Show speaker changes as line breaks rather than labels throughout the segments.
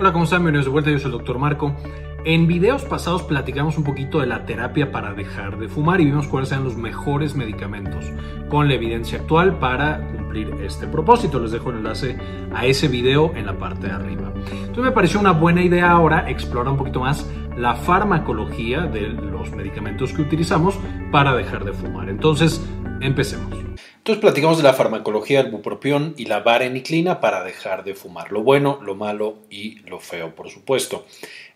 Hola, ¿cómo están? Bienvenidos de vuelta, yo soy el Dr. Marco. En videos pasados platicamos un poquito de la terapia para dejar de fumar y vimos cuáles eran los mejores medicamentos con la evidencia actual para cumplir este propósito. Les dejo el enlace a ese video en la parte de arriba. Entonces me pareció una buena idea ahora explorar un poquito más la farmacología de los medicamentos que utilizamos para dejar de fumar. Entonces, empecemos. Entonces platicamos de la farmacología del bupropión y la vareniclina para dejar de fumar. Lo bueno, lo malo y lo feo, por supuesto.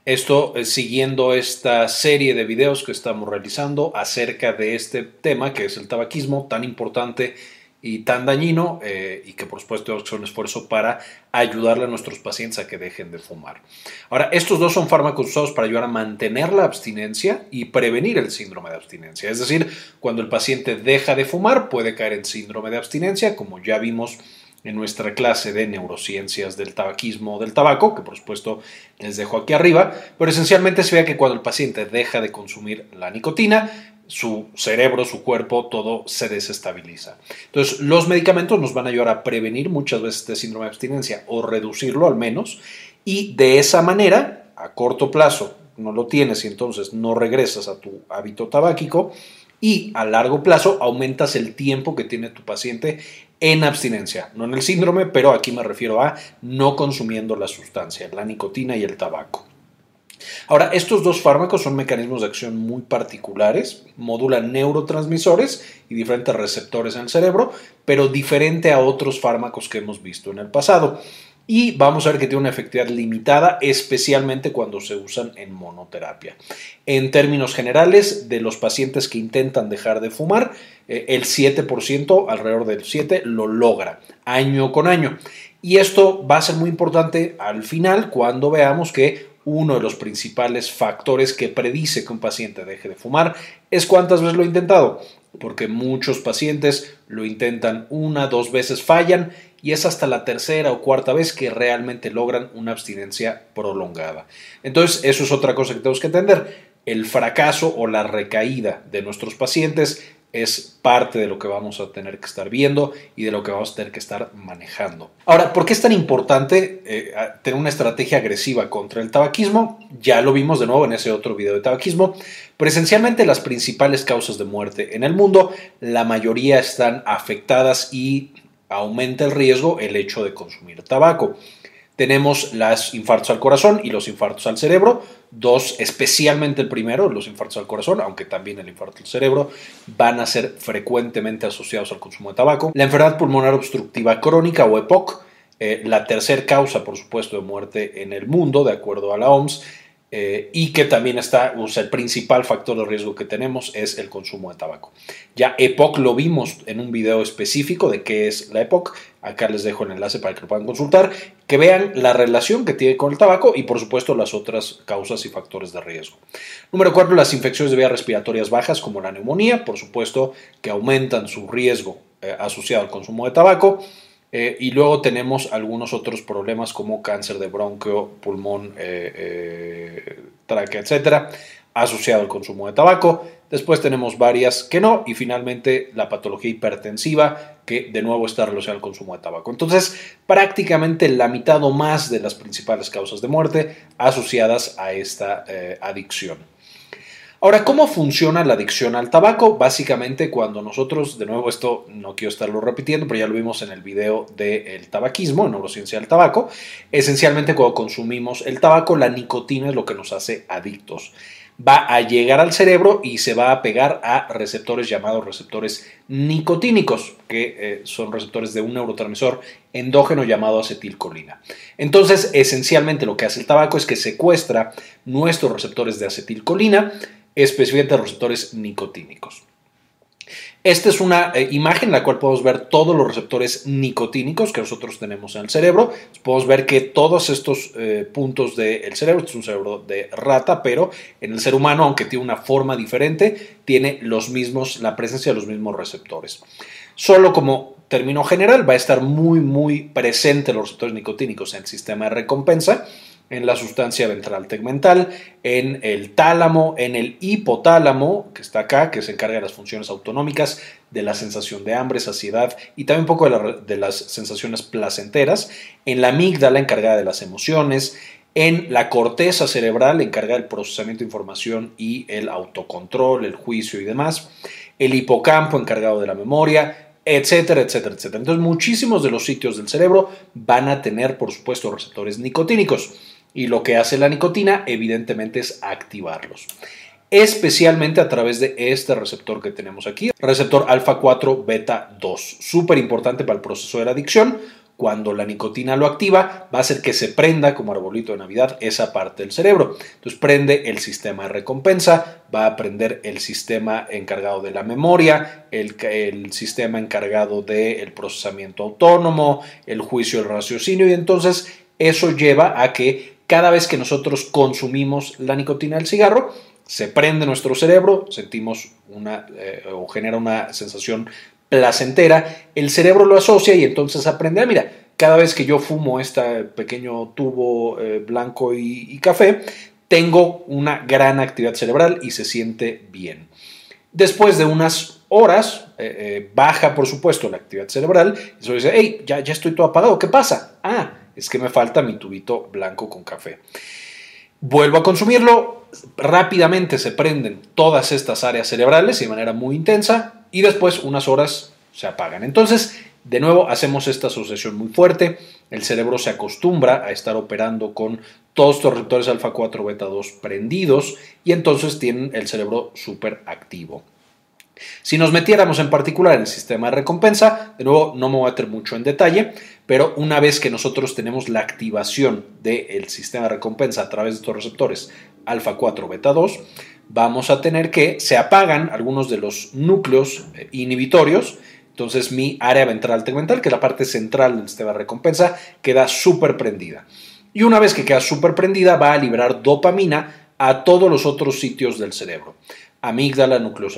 Esto eh, siguiendo esta serie de videos que estamos realizando acerca de este tema que es el tabaquismo tan importante y tan dañino y eh, que por supuesto hacer un esfuerzo para ayudarle a nuestros pacientes a que dejen de fumar. Ahora, estos dos son fármacos usados para ayudar a mantener la abstinencia y prevenir el síndrome de abstinencia. Es decir, cuando el paciente deja de fumar puede caer en síndrome de abstinencia, como ya vimos en nuestra clase de neurociencias del tabaquismo o del tabaco, que por supuesto les dejo aquí arriba, pero esencialmente se ve que cuando el paciente deja de consumir la nicotina, su cerebro, su cuerpo, todo se desestabiliza. Entonces, los medicamentos nos van a ayudar a prevenir muchas veces este síndrome de abstinencia o reducirlo al menos, y de esa manera, a corto plazo, no lo tienes y entonces no regresas a tu hábito tabáquico, y a largo plazo aumentas el tiempo que tiene tu paciente en abstinencia, no en el síndrome, pero aquí me refiero a no consumiendo la sustancia, la nicotina y el tabaco. Ahora, estos dos fármacos son mecanismos de acción muy particulares, modulan neurotransmisores y diferentes receptores en el cerebro, pero diferente a otros fármacos que hemos visto en el pasado y vamos a ver que tiene una efectividad limitada, especialmente cuando se usan en monoterapia. En términos generales, de los pacientes que intentan dejar de fumar, eh, el 7%, alrededor del 7%, lo logra año con año. Y esto va a ser muy importante al final cuando veamos que uno de los principales factores que predice que un paciente deje de fumar es cuántas veces lo ha intentado, porque muchos pacientes lo intentan una, dos veces, fallan y es hasta la tercera o cuarta vez que realmente logran una abstinencia prolongada. Entonces, eso es otra cosa que tenemos que entender. El fracaso o la recaída de nuestros pacientes es parte de lo que vamos a tener que estar viendo y de lo que vamos a tener que estar manejando. Ahora, ¿por qué es tan importante eh, tener una estrategia agresiva contra el tabaquismo? Ya lo vimos de nuevo en ese otro video de tabaquismo, pero esencialmente las principales causas de muerte en el mundo, la mayoría están afectadas y aumenta el riesgo el hecho de consumir tabaco. Tenemos los infartos al corazón y los infartos al cerebro, dos, especialmente el primero, los infartos al corazón, aunque también el infarto al cerebro, van a ser frecuentemente asociados al consumo de tabaco. La enfermedad pulmonar obstructiva crónica o EPOC, eh, la tercera causa, por supuesto, de muerte en el mundo, de acuerdo a la OMS, eh, y que también está, el principal factor de riesgo que tenemos es el consumo de tabaco. Ya EPOC lo vimos en un video específico de qué es la EPOC, acá les dejo el enlace para que lo puedan consultar, que vean la relación que tiene con el tabaco y por supuesto las otras causas y factores de riesgo. Número 4, las infecciones de vías respiratorias bajas como la neumonía, por supuesto que aumentan su riesgo eh, asociado al consumo de tabaco. Eh, y luego tenemos algunos otros problemas como cáncer de bronquio, pulmón, eh, eh, tráquea, etcétera, asociado al consumo de tabaco. Después tenemos varias que no. Y finalmente la patología hipertensiva, que de nuevo está relacionada al consumo de tabaco. Entonces, prácticamente la mitad o más de las principales causas de muerte asociadas a esta adicción. Ahora, ¿cómo funciona la adicción al tabaco? Básicamente cuando nosotros, de nuevo esto no quiero estarlo repitiendo, pero ya lo vimos en el video del tabaquismo, neurociencia del tabaco, esencialmente cuando consumimos el tabaco, la nicotina es lo que nos hace adictos. Va a llegar al cerebro y se va a pegar a receptores llamados receptores nicotínicos, que eh, son receptores de un neurotransmisor endógeno llamado acetilcolina. Entonces, esencialmente lo que hace el tabaco es que secuestra nuestros receptores de acetilcolina, específicamente receptores nicotínicos. Esta es una eh, imagen en la cual podemos ver todos los receptores nicotínicos que nosotros tenemos en el cerebro. Podemos ver que todos estos eh, puntos del cerebro, este es un cerebro de rata, pero en el ser humano, aunque tiene una forma diferente, tiene los mismos, la presencia de los mismos receptores. Solo como término general va a estar muy, muy presente los receptores nicotínicos en el sistema de recompensa en la sustancia ventral tegmental, en el tálamo, en el hipotálamo, que está acá, que se encarga de las funciones autonómicas, de la sensación de hambre, saciedad y también un poco de, las sensaciones placenteras, en la amígdala encargada de las emociones, en la corteza cerebral encarga el procesamiento de información y el autocontrol, el juicio y demás, el hipocampo encargado de la memoria, etcétera, etcétera, etcétera. Entonces muchísimos de los sitios del cerebro van a tener, por supuesto, receptores nicotínicos y lo que hace la nicotina evidentemente es activarlos. Especialmente a través de este receptor que tenemos aquí, receptor alfa 4 beta 2, súper importante para el proceso de la adicción. Cuando la nicotina lo activa, va a hacer que se prenda como arbolito de Navidad esa parte del cerebro. Entonces prende el sistema de recompensa, va a prender el sistema encargado de la memoria, el, sistema encargado del procesamiento autónomo, el juicio, el raciocinio, y entonces eso lleva a que cada vez que nosotros consumimos la nicotina del cigarro, se prende nuestro cerebro, sentimos una eh, o genera una sensación placentera, el cerebro lo asocia y entonces aprende, ah, mira, cada vez que yo fumo este pequeño tubo eh, blanco y, café, tengo una gran actividad cerebral y se siente bien. Después de unas horas, eh, baja por supuesto la actividad cerebral, y eso dice, hey, ya, ya estoy todo apagado, ¿qué pasa? Ah, es que me falta mi tubito blanco con café. Vuelvo a consumirlo, rápidamente se prenden todas estas áreas cerebrales de manera muy intensa y después unas horas se apagan. Entonces, de nuevo, hacemos esta asociación muy fuerte. El cerebro se acostumbra a estar operando con todos estos receptores alfa 4 beta 2 prendidos y entonces tienen el cerebro súper activo. Si nos metiéramos en particular en el sistema de recompensa, de nuevo no me voy a meter mucho en detalle, pero una vez que nosotros tenemos la activación del sistema de recompensa a través de estos receptores alfa 4 beta 2, vamos a tener que se apagan algunos de los núcleos eh, inhibitorios. Entonces mi área ventral tegmental, que es la parte central del sistema de recompensa, queda súper prendida. Y una vez que queda súper prendida, va a liberar dopamina a todos los otros sitios del cerebro amígdala, núcleo,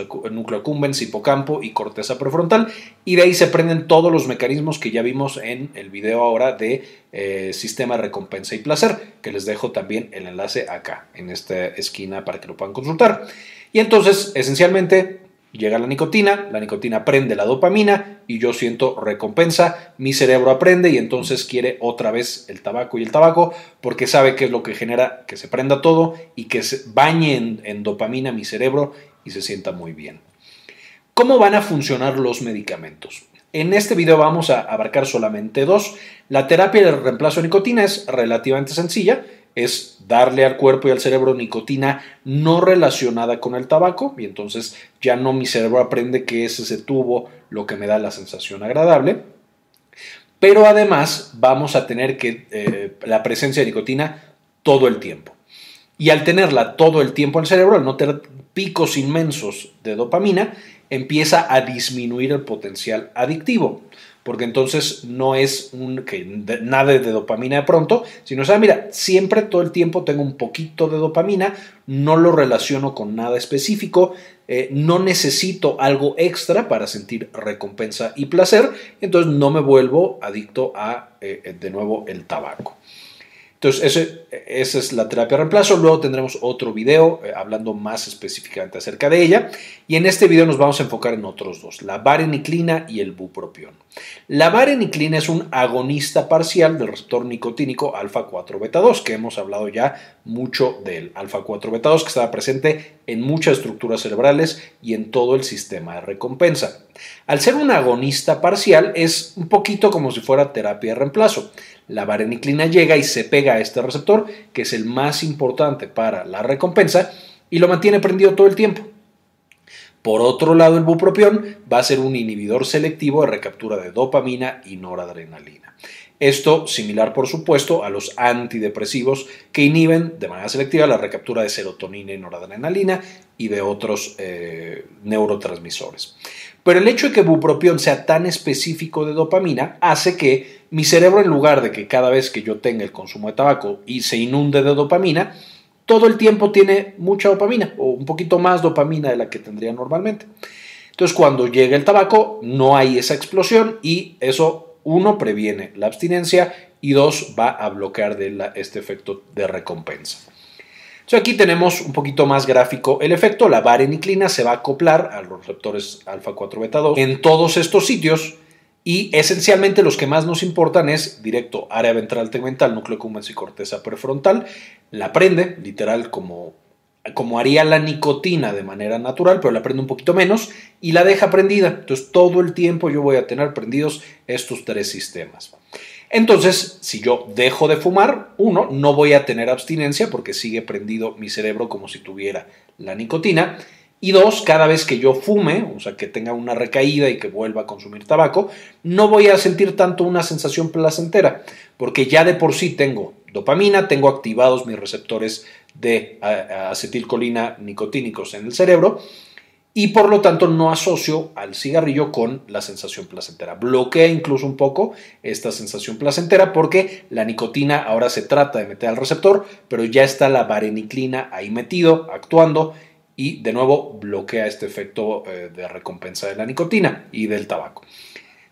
accumbens, hipocampo y corteza prefrontal. Y de ahí se prenden todos los mecanismos que ya vimos en el video ahora de eh, sistema recompensa y placer, que les dejo también el enlace acá, en esta esquina para que lo puedan consultar. Y entonces, esencialmente, Llega la nicotina, la nicotina prende la dopamina y yo siento recompensa, mi cerebro aprende y entonces quiere otra vez el tabaco y el tabaco porque sabe que es lo que genera que se prenda todo y que se bañe en, dopamina mi cerebro y se sienta muy bien. ¿Cómo van a funcionar los medicamentos? En este video vamos a abarcar solamente dos. La terapia de reemplazo de nicotina es relativamente sencilla es darle al cuerpo y al cerebro nicotina no relacionada con el tabaco y entonces ya no mi cerebro aprende que es ese tubo lo que me da la sensación agradable. Pero además vamos a tener que eh, la presencia de nicotina todo el tiempo. Y al tenerla todo el tiempo en el cerebro, al no tener picos inmensos de dopamina, empieza a disminuir el potencial adictivo porque entonces no es un, que nada de dopamina de pronto, sino, sea, mira, siempre todo el tiempo tengo un poquito de dopamina, no lo relaciono con nada específico, eh, no necesito algo extra para sentir recompensa y placer, entonces no me vuelvo adicto a, eh, de nuevo, el tabaco. Entonces, esa es la terapia de reemplazo. Luego tendremos otro video eh, hablando más específicamente acerca de ella. Y en este video nos vamos a enfocar en otros dos, la vareniclina y el bupropión. La vareniclina es un agonista parcial del receptor nicotínico alfa 4 beta 2, que hemos hablado ya mucho del alfa 4 beta 2, que estaba presente en muchas estructuras cerebrales y en todo el sistema de recompensa. Al ser un agonista parcial, es un poquito como si fuera terapia de reemplazo. La vareniclina llega y se pega a este receptor, que es el más importante para la recompensa, y lo mantiene prendido todo el tiempo. Por otro lado, el bupropión va a ser un inhibidor selectivo de recaptura de dopamina y noradrenalina. Esto similar, por supuesto, a los antidepresivos que inhiben de manera selectiva la recaptura de serotonina y noradrenalina y de otros eh, neurotransmisores. Pero el hecho de que bupropión sea tan específico de dopamina hace que mi cerebro, en lugar de que cada vez que yo tenga el consumo de tabaco y se inunde de dopamina, todo el tiempo tiene mucha dopamina o un poquito más dopamina de la que tendría normalmente. Entonces, cuando llega el tabaco, no hay esa explosión y eso, uno, previene la abstinencia y dos, va a bloquear de este efecto de recompensa aquí tenemos un poquito más gráfico el efecto. La vareniclina se va a acoplar a los receptores alfa 4 beta 2 en todos estos sitios Y esencialmente los que más nos importan es directo área ventral tegmental, núcleo cumbens y corteza prefrontal. La prende, literal, como, como haría la nicotina de manera natural, pero la prende un poquito menos y la deja prendida. Entonces todo el tiempo yo voy a tener prendidos estos tres sistemas. Entonces, si yo dejo de fumar, uno, no voy a tener abstinencia porque sigue prendido mi cerebro como si tuviera la nicotina. Y dos, cada vez que yo fume, o sea, que tenga una recaída y que vuelva a consumir tabaco, no voy a sentir tanto una sensación placentera, porque ya de por sí tengo dopamina, tengo activados mis receptores de acetilcolina nicotínicos en el cerebro y por lo tanto no asocio al cigarrillo con la sensación placentera. Bloquea incluso un poco esta sensación placentera porque la nicotina ahora se trata de meter al receptor, pero ya está la vareniclina ahí metido, actuando y de nuevo bloquea este efecto eh, de recompensa de la nicotina y del tabaco.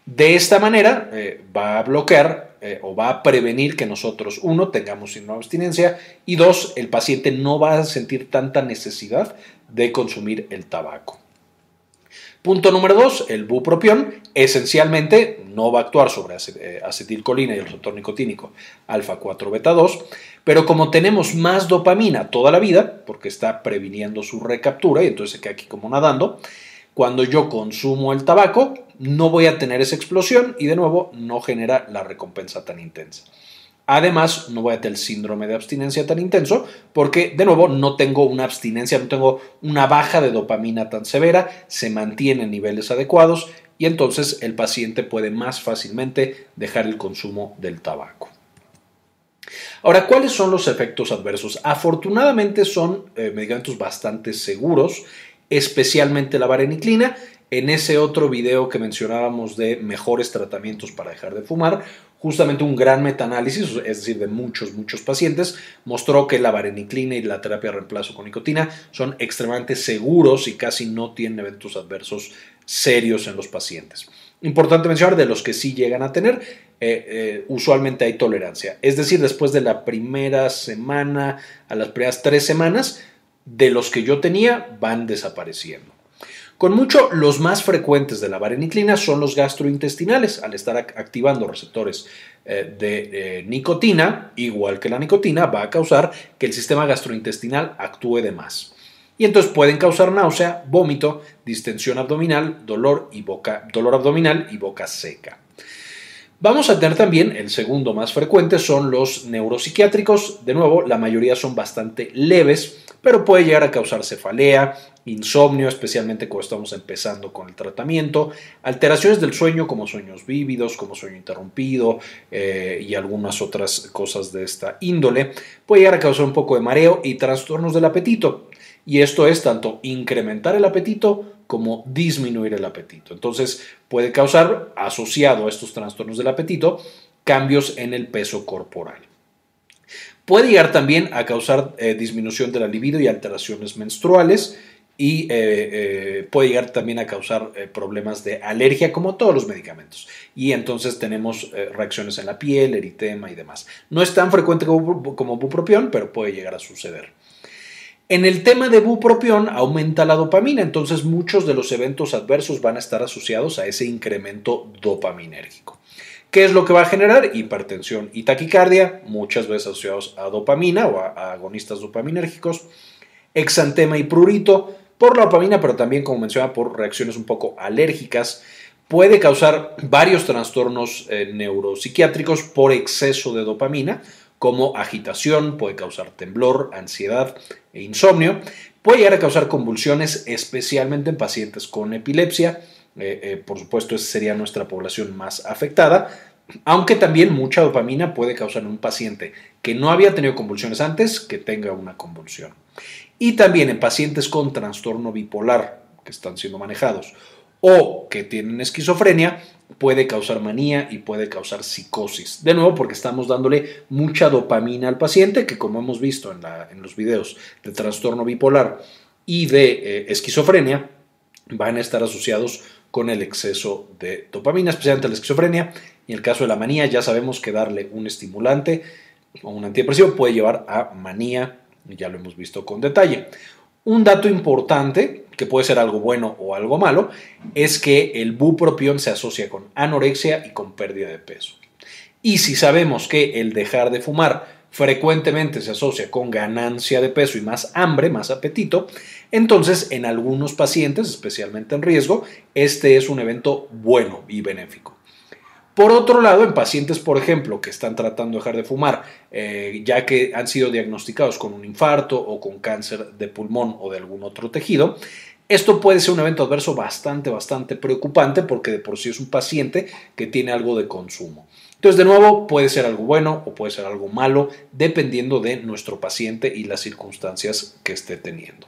De esta manera eh, va a bloquear eh, o va a prevenir que nosotros, uno, tengamos una abstinencia y dos, el paciente no va a sentir tanta necesidad de consumir el tabaco. Punto número dos, el bupropión esencialmente no va a actuar sobre acetilcolina y el receptor nicotínico alfa 4 beta 2, pero como tenemos más dopamina toda la vida, porque está previniendo su recaptura y entonces se queda aquí como nadando, cuando yo consumo el tabaco no voy a tener esa explosión y de nuevo no genera la recompensa tan intensa. Además, no voy a tener el síndrome de abstinencia tan intenso porque, de nuevo, no tengo una abstinencia, no tengo una baja de dopamina tan severa, se mantiene en niveles adecuados y entonces el paciente puede más fácilmente dejar el consumo del tabaco. Ahora, ¿cuáles son los efectos adversos? Afortunadamente son eh, medicamentos bastante seguros, especialmente la vareniclina. En ese otro video que mencionábamos de mejores tratamientos para dejar de fumar, justamente un gran metaanálisis, es decir, de muchos, muchos pacientes, mostró que la vareniclina y la terapia de reemplazo con nicotina son extremadamente seguros y casi no tienen eventos adversos serios en los pacientes. Importante mencionar de los que sí llegan a tener, eh, eh, usualmente hay tolerancia. Es decir, después de la primera semana a las primeras tres semanas, de los que yo tenía van desapareciendo. Con mucho, los más frecuentes de la vareniclina son los gastrointestinales, al estar activando receptores eh, de nicotina, igual que la nicotina, va a causar que el sistema gastrointestinal actúe de más. Y entonces pueden causar náusea, vómito, distensión abdominal, dolor, y boca, dolor abdominal y boca seca. Vamos a tener también, el segundo más frecuente son los neuropsiquiátricos. De nuevo, la mayoría son bastante leves, pero puede llegar a causar cefalea, insomnio, especialmente cuando estamos empezando con el tratamiento, alteraciones del sueño como sueños vívidos, como sueño interrumpido eh, y algunas otras cosas de esta índole. Puede llegar a causar un poco de mareo y trastornos del apetito. Y esto es tanto incrementar el apetito como disminuir el apetito. Entonces puede causar, asociado a estos trastornos del apetito, cambios en el peso corporal. Puede llegar también a causar eh, disminución de la libido y alteraciones menstruales y eh, eh, puede llegar también a causar problemas de alergia como todos los medicamentos. Y entonces tenemos reacciones en la piel, eritema y demás. No es tan frecuente como bupropión, pero puede llegar a suceder. En el tema de bupropión aumenta la dopamina, entonces muchos de los eventos adversos van a estar asociados a ese incremento dopaminérgico. ¿Qué es lo que va a generar? Hipertensión y taquicardia, muchas veces asociados a dopamina o a, agonistas dopaminérgicos, exantema y prurito por la dopamina, pero también, como mencionaba, por reacciones un poco alérgicas. Puede causar varios trastornos eh, neuropsiquiátricos por exceso de dopamina, como agitación, puede causar temblor, ansiedad e insomnio, puede llegar a causar convulsiones, especialmente en pacientes con epilepsia. Eh, eh, por supuesto, esa sería nuestra población más afectada, aunque también mucha dopamina puede causar en un paciente que no había tenido convulsiones antes que tenga una convulsión. Y también en pacientes con trastorno bipolar que están siendo manejados o que tienen esquizofrenia, puede causar manía y puede causar psicosis. De nuevo, porque estamos dándole mucha dopamina al paciente, que como hemos visto en, los videos de trastorno bipolar y de eh, esquizofrenia, van a estar asociados con el exceso de dopamina, especialmente la esquizofrenia. Y en el caso de la manía, ya sabemos que darle un estimulante o un antidepresivo puede llevar a manía, ya lo hemos visto con detalle. Un dato importante que puede ser algo bueno o algo malo, es que el bupropión se asocia con anorexia y con pérdida de peso. Y si sabemos que el dejar de fumar frecuentemente se asocia con ganancia de peso y más hambre, más apetito, entonces en algunos pacientes, especialmente en riesgo, este es un evento bueno y benéfico. Por otro lado, en pacientes, por ejemplo, que están tratando de dejar de fumar, eh, ya que han sido diagnosticados con un infarto o con cáncer de pulmón o de algún otro tejido, esto puede ser un evento adverso bastante, bastante preocupante porque de por sí es un paciente que tiene algo de consumo. Entonces, de nuevo, puede ser algo bueno o puede ser algo malo, dependiendo de nuestro paciente y las circunstancias que esté teniendo.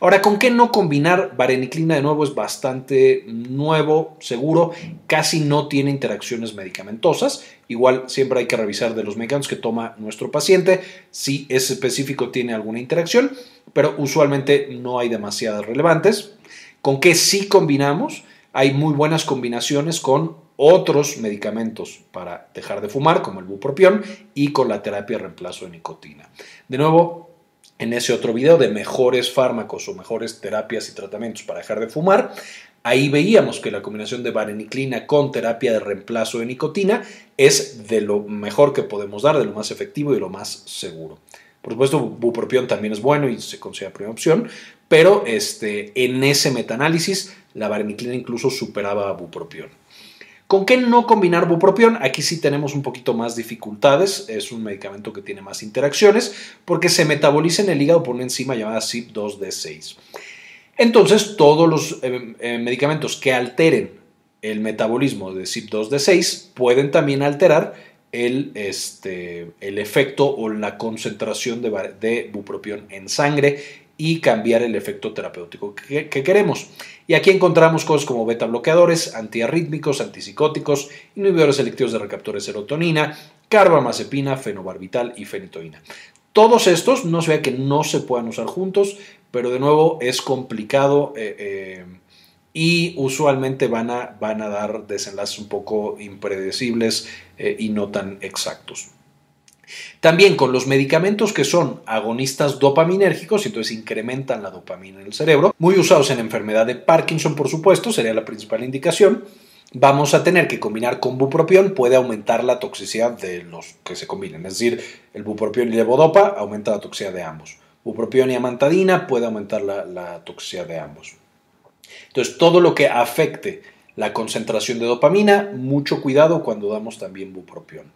Ahora, ¿con qué no combinar? Vareniclina, de nuevo, es bastante nuevo, seguro, casi no tiene interacciones medicamentosas. Igual, siempre hay que revisar de los medicamentos que toma nuestro paciente, si es específico tiene alguna interacción, pero usualmente no hay demasiadas relevantes. ¿Con qué sí combinamos? Hay muy buenas combinaciones con otros medicamentos para dejar de fumar, como el bupropión, y con la terapia de reemplazo de nicotina. De nuevo, en ese otro video de mejores fármacos o mejores terapias y tratamientos para dejar de fumar, ahí veíamos que la combinación de vareniclina con terapia de reemplazo de nicotina es de lo mejor que podemos dar, de lo más efectivo y de lo más seguro. Por supuesto, bupropión también es bueno y se considera primera opción, pero este, en ese metaanálisis la vareniclina incluso superaba a bupropión. ¿Con qué no combinar bupropión? Aquí sí tenemos un poquito más dificultades. Es un medicamento que tiene más interacciones porque se metaboliza en el hígado por una enzima llamada CYP2D6. Entonces, todos los eh, eh, medicamentos que alteren el metabolismo de CYP2D6 pueden también alterar el, este, el efecto o la concentración de, de bupropión en sangre y cambiar el efecto terapéutico que, queremos. Y aquí encontramos cosas como beta bloqueadores, antiarrítmicos, antipsicóticos, inhibidores selectivos de recaptura de serotonina, carbamazepina, fenobarbital y fenitoína. Todos estos no se ve que no se puedan usar juntos, pero de nuevo es complicado eh, eh, y usualmente van a, van a, dar desenlaces un poco impredecibles eh, y no tan exactos. También con los medicamentos que son agonistas dopaminérgicos, entonces incrementan la dopamina en el cerebro, muy usados en enfermedad de Parkinson, por supuesto, sería la principal indicación. Vamos a tener que combinar con bupropión, puede aumentar la toxicidad de los que se combinen, es decir, el bupropión y levodopa aumenta la toxicidad de ambos. Bupropión y amantadina puede aumentar la, la toxicidad de ambos. Entonces, todo lo que afecte la concentración de dopamina, mucho cuidado cuando damos también bupropión.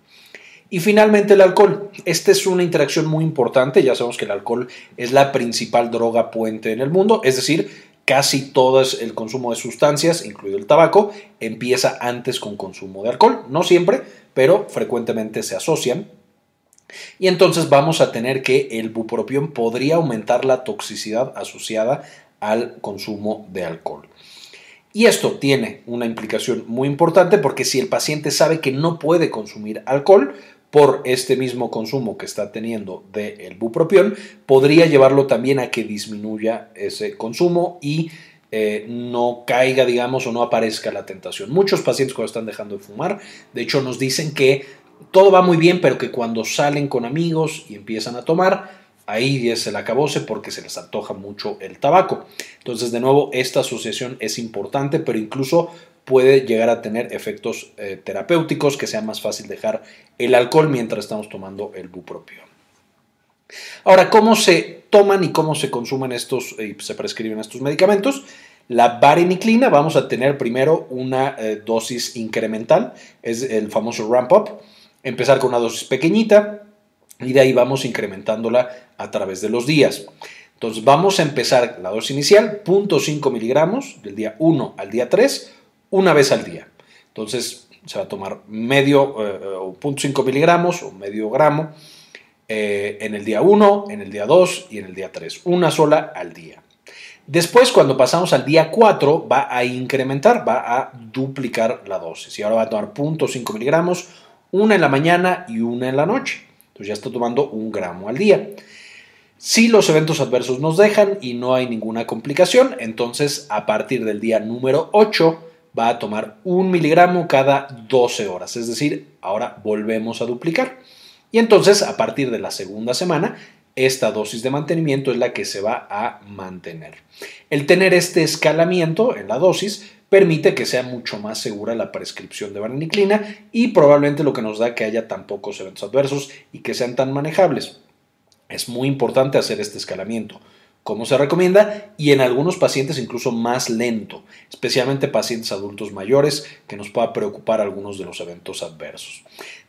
Y finalmente el alcohol. Esta es una interacción muy importante. Ya sabemos que el alcohol es la principal droga puente en el mundo, es decir, casi todo el consumo de sustancias, incluido el tabaco, empieza antes con consumo de alcohol. No siempre, pero frecuentemente se asocian. Y entonces vamos a tener que el bupropión podría aumentar la toxicidad asociada al consumo de alcohol. Y esto tiene una implicación muy importante porque si el paciente sabe que no puede consumir alcohol, por este mismo consumo que está teniendo del bupropión, podría llevarlo también a que disminuya ese consumo y eh, no caiga, digamos, o no aparezca la tentación. Muchos pacientes cuando están dejando de fumar, de hecho, nos dicen que todo va muy bien, pero que cuando salen con amigos y empiezan a tomar, ahí es el acabose porque se les antoja mucho el tabaco. Entonces, de nuevo, esta asociación es importante, pero incluso puede llegar a tener efectos eh, terapéuticos, que sea más fácil dejar el alcohol mientras estamos tomando el bupropión. Ahora, ¿cómo se toman y cómo se consumen estos y se prescriben estos medicamentos? La vareniclina vamos a tener primero una eh, dosis incremental, es el famoso ramp up, empezar con una dosis pequeñita y de ahí vamos incrementándola a través de los días. Entonces vamos a empezar la dosis inicial, 0.5 miligramos del día 1 al día 3, una vez al día. Entonces se va a tomar medio eh, o 0.5 miligramos o medio gramo eh, en el día 1, en el día 2 y en el día 3. Una sola al día. Después, cuando pasamos al día 4, va a incrementar, va a duplicar la dosis. Y ahora va a tomar 0.5 miligramos, una en la mañana y una en la noche. Entonces ya está tomando un gramo al día. Si los eventos adversos nos dejan y no hay ninguna complicación, entonces a partir del día número 8 va a tomar un miligramo cada 12 horas, es decir, ahora volvemos a duplicar. Y entonces, a partir de la segunda semana, esta dosis de mantenimiento es la que se va a mantener. El tener este escalamiento en la dosis permite que sea mucho más segura la prescripción de vareniclina y probablemente lo que nos da que haya tan pocos eventos adversos y que sean tan manejables. Es muy importante hacer este escalamiento como se recomienda y en algunos pacientes incluso más lento, especialmente pacientes adultos mayores que nos pueda preocupar algunos de los eventos adversos.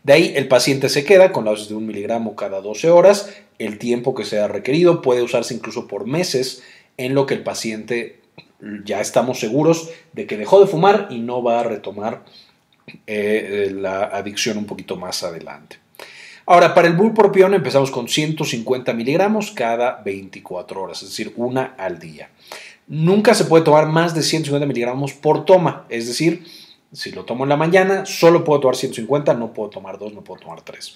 De ahí el paciente se queda con la dosis de un miligramo cada 12 horas, el tiempo que sea requerido puede usarse incluso por meses en lo que el paciente ya estamos seguros de que dejó de fumar y no va a retomar eh, la adicción un poquito más adelante. Ahora, para el bupropión empezamos con 150 miligramos cada 24 horas, es decir, una al día. Nunca se puede tomar más de 150 miligramos por toma, es decir, si lo tomo en la mañana, solo puedo tomar 150, no puedo tomar 2, no puedo tomar 3.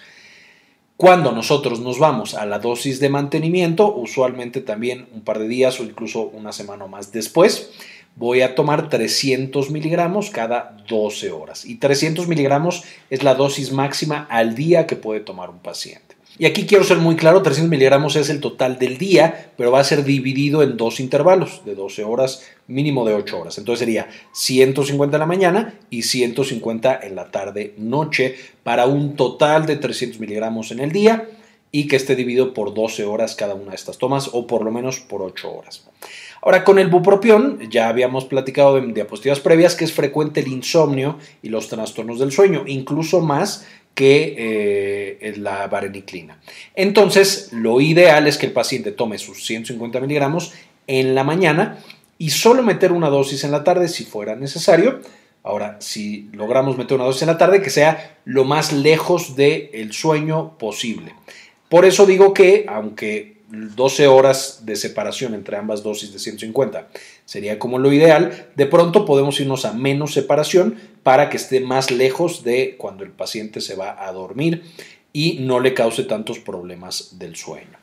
Cuando nosotros nos vamos a la dosis de mantenimiento, usualmente también un par de días o incluso una semana o más después, voy a tomar 300 miligramos cada 12 horas. Y 300 miligramos es la dosis máxima al día que puede tomar un paciente. Y aquí quiero ser muy claro, 300 miligramos es el total del día, pero va a ser dividido en dos intervalos de 12 horas, mínimo de 8 horas. Entonces sería 150 en la mañana y 150 en la tarde noche para un total de 300 miligramos en el día y que esté dividido por 12 horas cada una de estas tomas o por lo menos por 8 horas. Ahora, con el bupropión, ya habíamos platicado en diapositivas previas que es frecuente el insomnio y los trastornos del sueño, incluso más que eh, la vareniclina. Entonces, lo ideal es que el paciente tome sus 150 miligramos en la mañana y solo meter una dosis en la tarde si fuera necesario. Ahora, si logramos meter una dosis en la tarde, que sea lo más lejos del sueño posible. Por eso digo que, aunque 12 horas de separación entre ambas dosis de 150 sería como lo ideal, de pronto podemos irnos a menos separación para que esté más lejos de cuando el paciente se va a dormir y no le cause tantos problemas del sueño.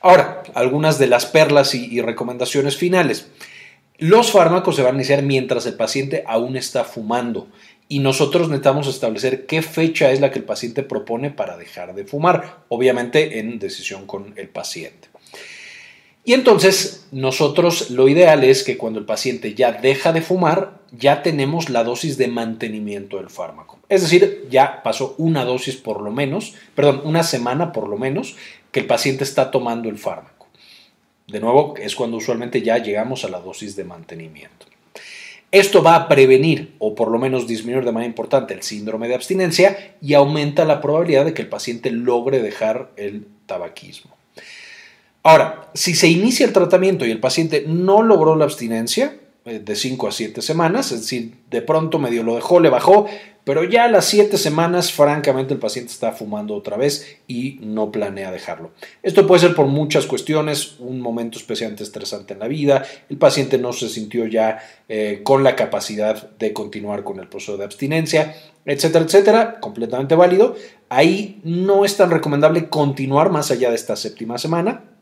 Ahora, algunas de las perlas y, recomendaciones finales. Los fármacos se van a iniciar mientras el paciente aún está fumando y nosotros necesitamos establecer qué fecha es la que el paciente propone para dejar de fumar, obviamente en decisión con el paciente. Y entonces nosotros lo ideal es que cuando el paciente ya deja de fumar, ya tenemos la dosis de mantenimiento del fármaco. Es decir, ya pasó una dosis por lo menos, perdón, una semana por lo menos que el paciente está tomando el fármaco. De nuevo, es cuando usualmente ya llegamos a la dosis de mantenimiento. Esto va a prevenir o por lo menos disminuir de manera importante el síndrome de abstinencia y aumenta la probabilidad de que el paciente logre dejar el tabaquismo. Ahora, si se inicia el tratamiento y el paciente no logró la abstinencia de 5 a 7 semanas, es decir, de pronto medio lo dejó, le bajó, pero ya a las 7 semanas, francamente, el paciente está fumando otra vez y no planea dejarlo. Esto puede ser por muchas cuestiones, un momento especialmente estresante en la vida, el paciente no se sintió ya eh, con la capacidad de continuar con el proceso de abstinencia, etcétera, etcétera, completamente válido. Ahí no es tan recomendable continuar más allá de esta séptima semana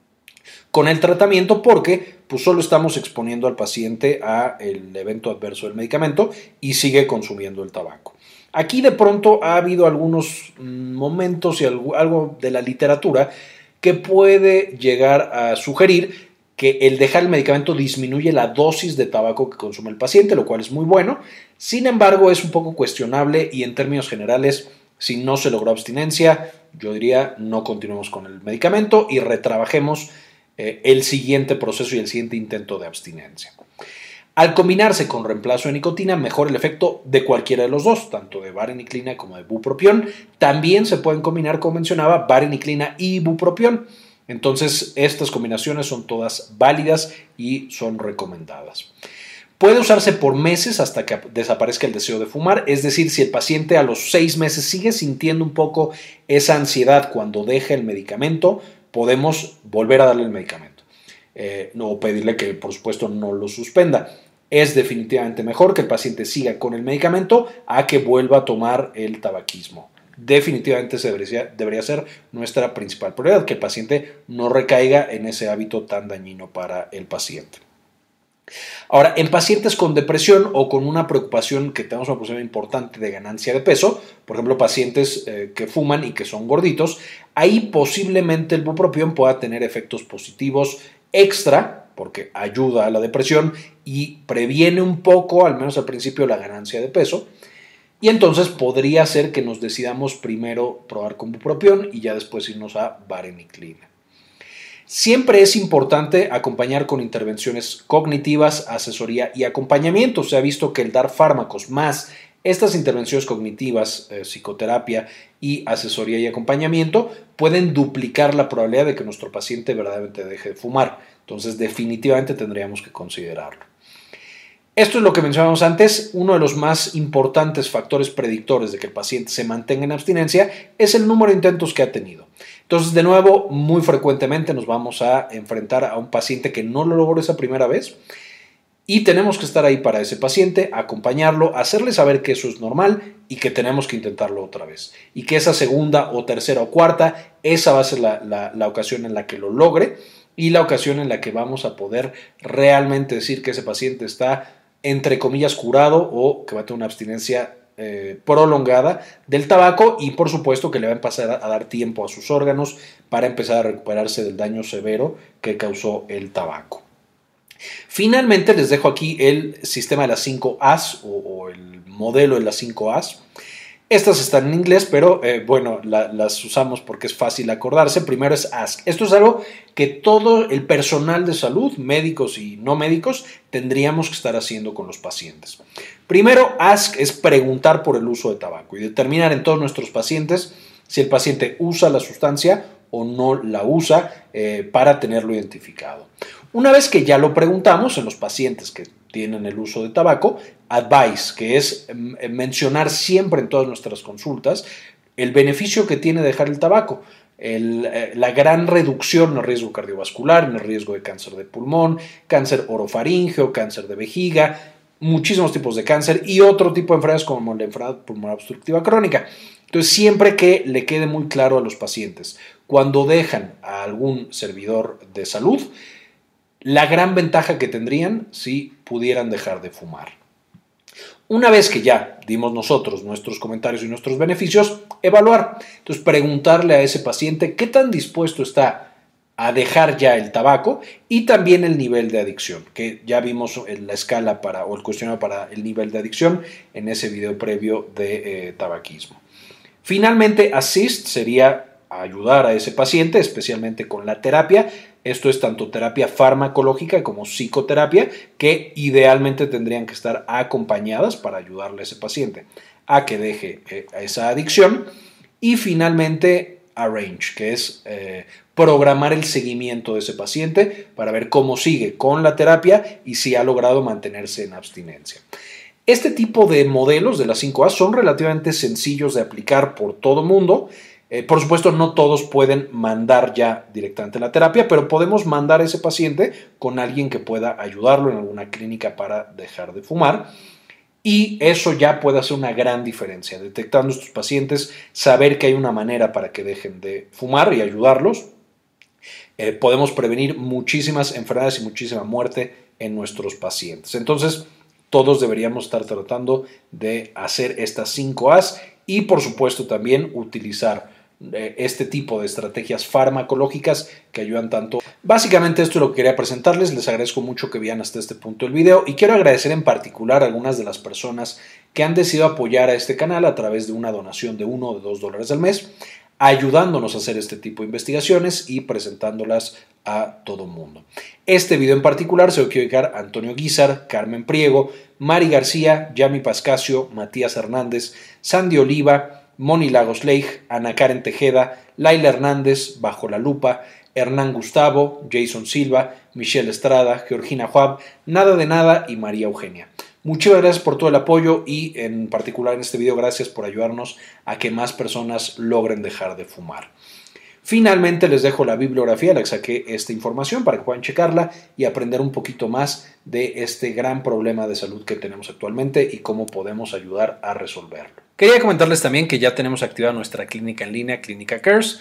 con el tratamiento porque pues solo estamos exponiendo al paciente a el evento adverso del medicamento y sigue consumiendo el tabaco. Aquí de pronto ha habido algunos mm, momentos y algo, de la literatura que puede llegar a sugerir que el dejar el medicamento disminuye la dosis de tabaco que consume el paciente, lo cual es muy bueno. Sin embargo, es un poco cuestionable y en términos generales, si no se logró abstinencia, yo diría no continuemos con el medicamento y retrabajemos eh, el siguiente proceso y el siguiente intento de abstinencia. Al combinarse con reemplazo de nicotina, mejora el efecto de cualquiera de los dos, tanto de vareniclina como de bupropión. También se pueden combinar, como mencionaba, vareniclina y bupropión. Entonces, estas combinaciones son todas válidas y son recomendadas. Puede usarse por meses hasta que desaparezca el deseo de fumar, es decir, si el paciente a los seis meses sigue sintiendo un poco esa ansiedad cuando deja el medicamento, podemos volver a darle el medicamento. Eh, no pedirle que, por supuesto, no lo suspenda es definitivamente mejor que el paciente siga con el medicamento a que vuelva a tomar el tabaquismo. Definitivamente debería, debería ser nuestra principal prioridad, que el paciente no recaiga en ese hábito tan dañino para el paciente. Ahora, en pacientes con depresión o con una preocupación que tenemos una posición importante de ganancia de peso, por ejemplo, pacientes eh, que fuman y que son gorditos, ahí posiblemente el bupropión pueda tener efectos positivos extra, porque ayuda a la depresión y previene un poco, al menos al principio, la ganancia de peso. Y entonces podría ser que nos decidamos primero probar con bupropión y ya después irnos a vareniclina. Siempre es importante acompañar con intervenciones cognitivas, asesoría y acompañamiento. Se ha visto que el dar fármacos más estas intervenciones cognitivas, eh, psicoterapia y asesoría y acompañamiento pueden duplicar la probabilidad de que nuestro paciente verdaderamente deje de fumar. Entonces definitivamente tendríamos que considerarlo. Esto es lo que mencionamos antes, uno de los más importantes factores predictores de que el paciente se mantenga en abstinencia es el número de intentos que ha tenido. Entonces, de nuevo, muy frecuentemente nos vamos a enfrentar a un paciente que no lo logró esa primera vez y tenemos que estar ahí para ese paciente, acompañarlo, hacerle saber que eso es normal y que tenemos que intentarlo otra vez. Y que esa segunda o tercera o cuarta, esa va a ser la, la ocasión en la que lo logre y la ocasión en la que vamos a poder realmente decir que ese paciente está entre comillas, curado o que va a tener una abstinencia eh, prolongada del tabaco y por supuesto que le va a empezar a, dar tiempo a sus órganos para empezar a recuperarse del daño severo que causó el tabaco. Finalmente les dejo aquí el sistema de las 5 As o, el modelo de las 5 As. Estas están en inglés, pero eh, bueno, las usamos porque es fácil acordarse. Primero es ASK. Esto es algo que todo el personal de salud, médicos y no médicos, tendríamos que estar haciendo con los pacientes. Primero, ASK es preguntar por el uso de tabaco y determinar en todos nuestros pacientes si el paciente usa la sustancia o no la usa eh, para tenerlo identificado. Una vez que ya lo preguntamos en los pacientes que tienen el uso de tabaco, advice, que es mm, mencionar siempre en todas nuestras consultas el beneficio que tiene dejar el tabaco. Eh, la gran reducción en el riesgo cardiovascular, en el riesgo de cáncer de pulmón, cáncer orofaringeo, cáncer de vejiga, muchísimos tipos de cáncer y otro tipo de enfermedades como la enfermedad pulmonar obstructiva crónica. Entonces, siempre que le quede muy claro a los pacientes, cuando dejan a algún servidor de salud, la gran ventaja que tendrían si pudieran dejar de fumar. Una vez que ya dimos nosotros nuestros comentarios y nuestros beneficios, evaluar. Entonces, preguntarle a ese paciente qué tan dispuesto está a dejar ya el tabaco y también el nivel de adicción, que ya vimos en la escala para, o el cuestionario para el nivel de adicción en ese video previo de eh, tabaquismo. Finalmente, assist sería ayudar a ese paciente, especialmente con la terapia, esto es tanto terapia farmacológica como psicoterapia, que idealmente tendrían que estar acompañadas para ayudarle a ese paciente a que deje eh, esa adicción. Y finalmente, arrange, que es eh, programar el seguimiento de ese paciente para ver cómo sigue con la terapia y si ha logrado mantenerse en abstinencia. Este tipo de modelos de las 5A son relativamente sencillos de aplicar por todo mundo eh, por supuesto, no todos pueden mandar ya directamente la terapia, pero podemos mandar a ese paciente con alguien que pueda ayudarlo en alguna clínica para dejar de fumar. Y eso ya puede hacer una gran diferencia. Detectar a nuestros pacientes, saber que hay una manera para que dejen de fumar y ayudarlos. Eh, podemos prevenir muchísimas enfermedades y muchísima muerte en nuestros pacientes. Entonces, todos deberíamos estar tratando de hacer estas 5 As y, por supuesto, también utilizar este tipo de estrategias farmacológicas que ayudan tanto. Básicamente esto es lo que quería presentarles, les agradezco mucho que vean hasta este punto el video y quiero agradecer en particular a algunas de las personas que han decidido apoyar a este canal a través de una donación de uno o de dos dólares al mes, ayudándonos a hacer este tipo de investigaciones y presentándolas a todo mundo. Este video en particular se lo quiero dedicar a Antonio Guizar, Carmen Priego, Mari García, Yami Pascasio, Matías Hernández, Sandy Oliva, Moni Lagos Leigh, Ana Karen Tejeda, Laila Hernández, Bajo la Lupa, Hernán Gustavo, Jason Silva, Michelle Estrada, Georgina Juab, Nada de Nada y María Eugenia. Muchas gracias por todo el apoyo y en particular en este video gracias por ayudarnos a que más personas logren dejar de fumar. Finalmente les dejo la bibliografía, la que saqué esta información para que puedan checarla y aprender un poquito más de este gran problema de salud que tenemos actualmente y cómo podemos ayudar a resolverlo. Quería comentarles también que ya tenemos activada nuestra clínica en línea, Clínica Cares.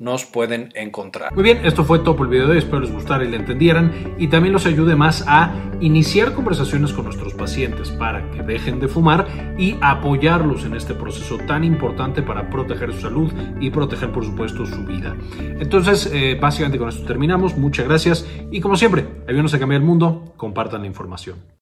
nos pueden encontrar. Muy bien, esto fue todo por el video de hoy. Espero les gustara y le entendieran y también los ayude más a iniciar conversaciones con nuestros pacientes para que dejen de fumar y apoyarlos en este proceso tan importante para proteger su salud y proteger, por supuesto, su vida. Entonces, eh, básicamente con esto terminamos. Muchas gracias y como siempre, ayúdenos a cambiar el mundo. Compartan la información.